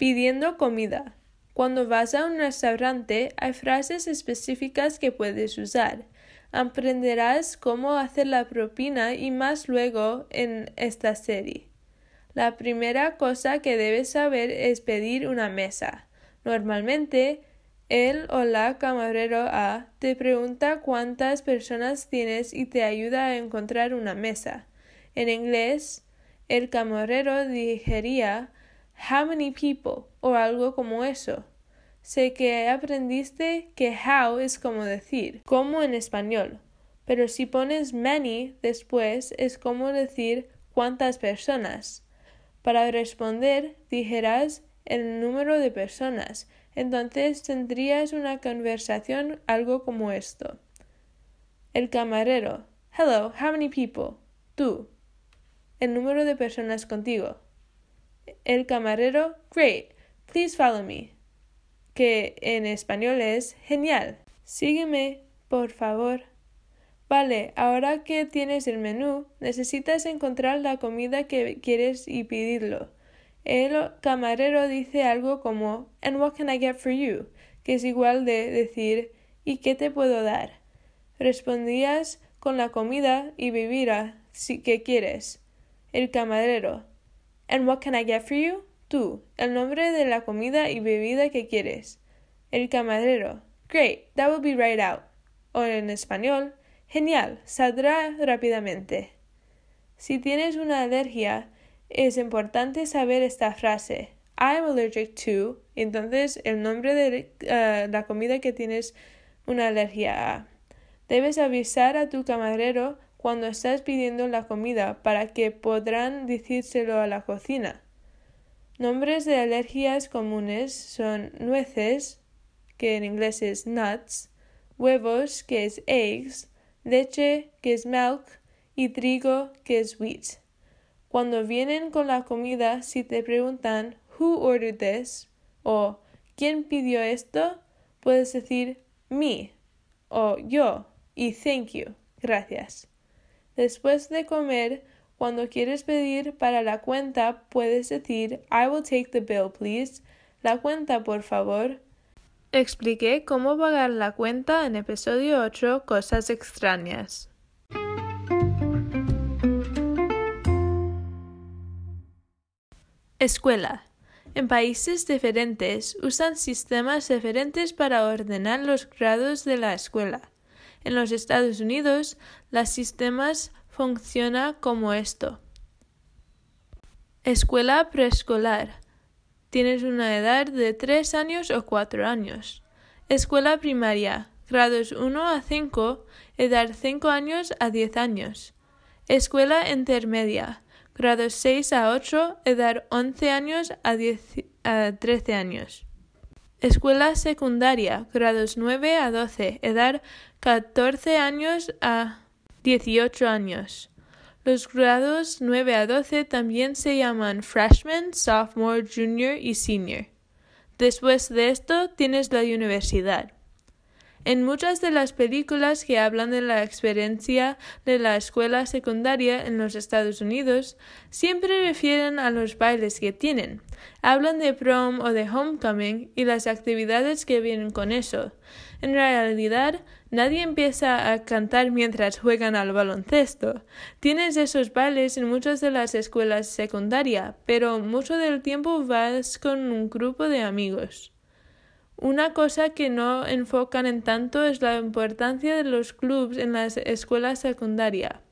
Pidiendo comida. Cuando vas a un restaurante hay frases específicas que puedes usar. Aprenderás cómo hacer la propina y más luego en esta serie. La primera cosa que debes saber es pedir una mesa. Normalmente, el o la camarero A te pregunta cuántas personas tienes y te ayuda a encontrar una mesa. En inglés, el camarero How many people o algo como eso. Sé que aprendiste que how es como decir, como en español, pero si pones many después es como decir cuántas personas. Para responder dijeras el número de personas, entonces tendrías una conversación algo como esto. El camarero. Hello, how many people? Tú. El número de personas contigo. El camarero. Great. Please follow me que en español es genial. Sígueme, por favor. Vale, ahora que tienes el menú, necesitas encontrar la comida que quieres y pedirlo. El camarero dice algo como And what can I get for you? que es igual de decir ¿y qué te puedo dar? Respondías con la comida y bebida si que quieres. El camarero And what can I get for you? Tú, el nombre de la comida y bebida que quieres. El camarero. Great, that will be right out. O en español. Genial, saldrá rápidamente. Si tienes una alergia, es importante saber esta frase. I'm allergic to. Entonces, el nombre de uh, la comida que tienes una alergia a. Debes avisar a tu camarero cuando estás pidiendo la comida para que podrán decírselo a la cocina. Nombres de alergias comunes son nueces, que en inglés es nuts, huevos, que es eggs, leche, que es milk, y trigo, que es wheat. Cuando vienen con la comida, si te preguntan Who ordered this? o ¿Quién pidió esto? puedes decir me o yo y thank you, gracias. Después de comer, cuando quieres pedir para la cuenta, puedes decir I will take the bill, please. La cuenta, por favor. Expliqué cómo pagar la cuenta en episodio 8 Cosas extrañas. Escuela. En países diferentes usan sistemas diferentes para ordenar los grados de la escuela. En los Estados Unidos, los sistemas funciona como esto. Escuela preescolar. Tienes una edad de 3 años o 4 años. Escuela primaria. Grados 1 a 5, edad 5 años a 10 años. Escuela intermedia. Grados 6 a 8, edad 11 años a, 10, a 13 años. Escuela secundaria. Grados 9 a 12, edad 14 años a 18 años. Los grados 9 a 12 también se llaman freshman, sophomore, junior y senior. Después de esto tienes la universidad. En muchas de las películas que hablan de la experiencia de la escuela secundaria en los Estados Unidos, siempre refieren a los bailes que tienen. Hablan de prom o de homecoming y las actividades que vienen con eso. En realidad, nadie empieza a cantar mientras juegan al baloncesto. Tienes esos bailes en muchas de las escuelas secundarias, pero mucho del tiempo vas con un grupo de amigos. Una cosa que no enfocan en tanto es la importancia de los clubs en las escuelas secundarias.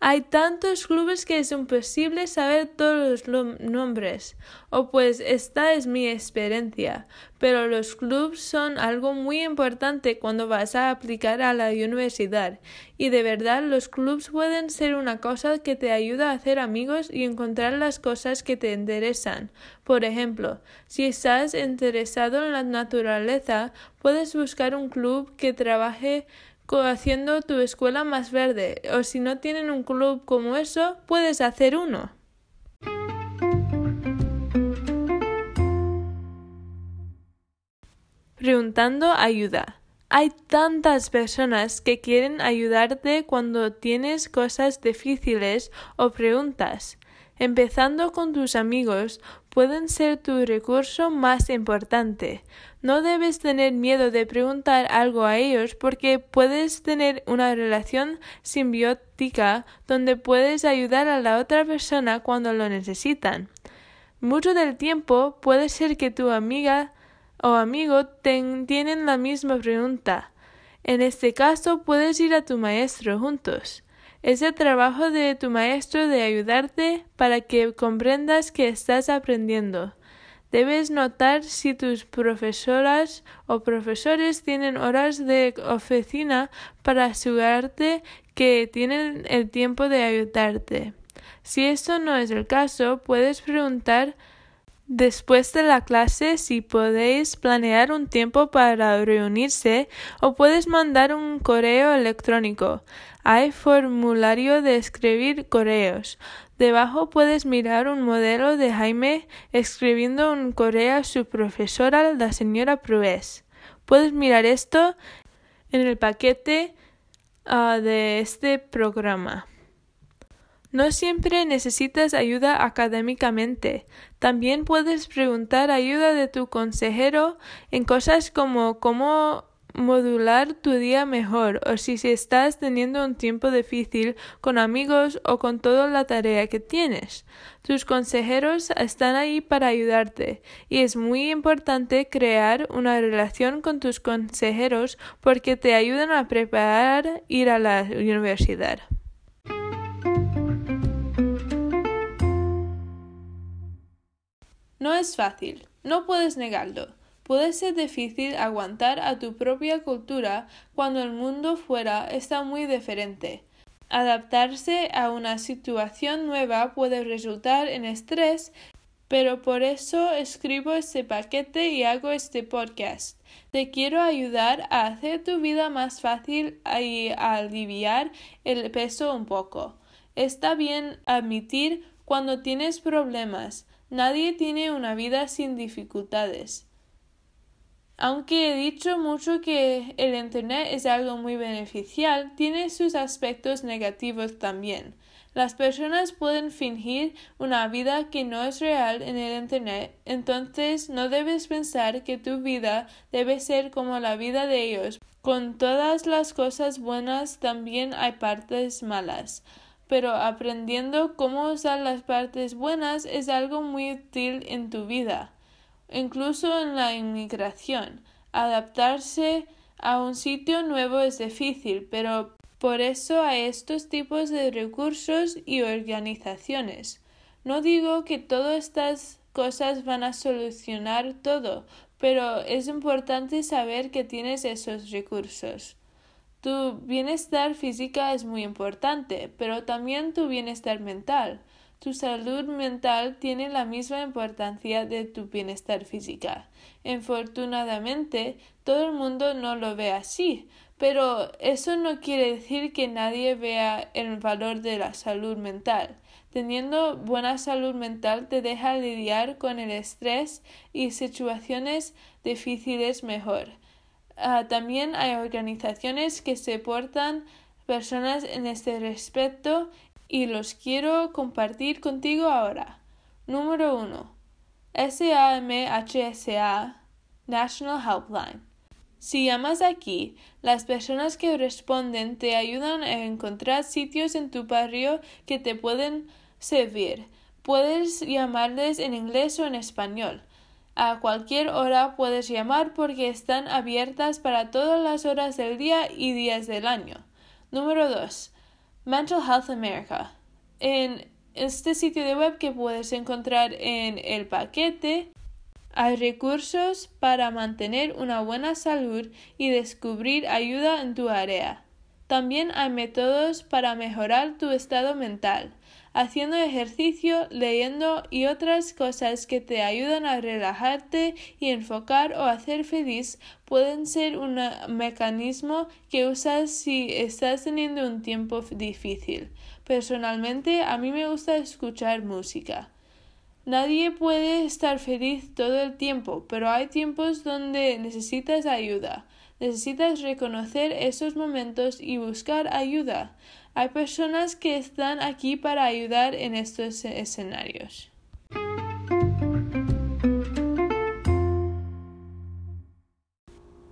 Hay tantos clubes que es imposible saber todos los nombres, o pues esta es mi experiencia, pero los clubes son algo muy importante cuando vas a aplicar a la universidad, y de verdad los clubes pueden ser una cosa que te ayuda a hacer amigos y encontrar las cosas que te interesan. Por ejemplo, si estás interesado en la naturaleza, puedes buscar un club que trabaje haciendo tu escuela más verde, o si no tienen un club como eso, puedes hacer uno. Preguntando ayuda. Hay tantas personas que quieren ayudarte cuando tienes cosas difíciles o preguntas. Empezando con tus amigos, pueden ser tu recurso más importante. No debes tener miedo de preguntar algo a ellos porque puedes tener una relación simbiótica donde puedes ayudar a la otra persona cuando lo necesitan. Mucho del tiempo puede ser que tu amiga o amigo tienen la misma pregunta. En este caso puedes ir a tu maestro juntos. Es el trabajo de tu maestro de ayudarte para que comprendas que estás aprendiendo. Debes notar si tus profesoras o profesores tienen horas de oficina para asegurarte que tienen el tiempo de ayudarte. Si esto no es el caso, puedes preguntar después de la clase si podéis planear un tiempo para reunirse o puedes mandar un correo electrónico. Hay formulario de escribir correos. Debajo puedes mirar un modelo de Jaime escribiendo un correo a su profesora, la señora Prues. Puedes mirar esto en el paquete ah, de este programa. No siempre necesitas ayuda académicamente. También puedes preguntar ayuda de tu consejero en cosas como cómo modular tu día mejor o si estás teniendo un tiempo difícil con amigos o con toda la tarea que tienes. Tus consejeros están ahí para ayudarte y es muy importante crear una relación con tus consejeros porque te ayudan a preparar ir a la universidad. No es fácil, no puedes negarlo. Puede ser difícil aguantar a tu propia cultura cuando el mundo fuera está muy diferente. Adaptarse a una situación nueva puede resultar en estrés, pero por eso escribo este paquete y hago este podcast. Te quiero ayudar a hacer tu vida más fácil y a aliviar el peso un poco. Está bien admitir cuando tienes problemas, Nadie tiene una vida sin dificultades. Aunque he dicho mucho que el Internet es algo muy beneficial, tiene sus aspectos negativos también. Las personas pueden fingir una vida que no es real en el Internet, entonces no debes pensar que tu vida debe ser como la vida de ellos. Con todas las cosas buenas también hay partes malas pero aprendiendo cómo usar las partes buenas es algo muy útil en tu vida, incluso en la inmigración. Adaptarse a un sitio nuevo es difícil, pero por eso hay estos tipos de recursos y organizaciones. No digo que todas estas cosas van a solucionar todo, pero es importante saber que tienes esos recursos. Tu bienestar física es muy importante, pero también tu bienestar mental. Tu salud mental tiene la misma importancia de tu bienestar física. Infortunadamente, todo el mundo no lo ve así, pero eso no quiere decir que nadie vea el valor de la salud mental. Teniendo buena salud mental te deja lidiar con el estrés y situaciones difíciles mejor. Ah, también hay organizaciones que se portan personas en este respecto y los quiero compartir contigo ahora. Número 1. SAMHSA National Helpline. Si llamas aquí, las personas que responden te ayudan a encontrar sitios en tu barrio que te pueden servir. Puedes llamarles en inglés o en español. A cualquier hora puedes llamar porque están abiertas para todas las horas del día y días del año. Número 2. Mental Health America. En este sitio de web que puedes encontrar en el paquete hay recursos para mantener una buena salud y descubrir ayuda en tu área. También hay métodos para mejorar tu estado mental haciendo ejercicio, leyendo y otras cosas que te ayudan a relajarte y enfocar o hacer feliz pueden ser un mecanismo que usas si estás teniendo un tiempo difícil. Personalmente, a mí me gusta escuchar música. Nadie puede estar feliz todo el tiempo, pero hay tiempos donde necesitas ayuda. Necesitas reconocer esos momentos y buscar ayuda. Hay personas que están aquí para ayudar en estos escenarios.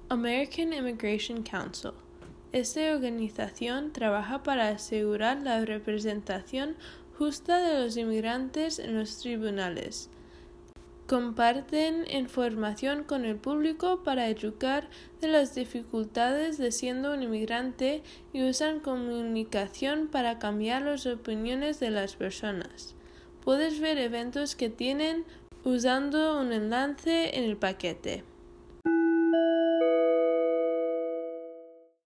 American Immigration Council. Esta organización trabaja para asegurar la representación justa de los inmigrantes en los tribunales. Comparten información con el público para educar de las dificultades de siendo un inmigrante y usan comunicación para cambiar las opiniones de las personas. Puedes ver eventos que tienen usando un enlace en el paquete.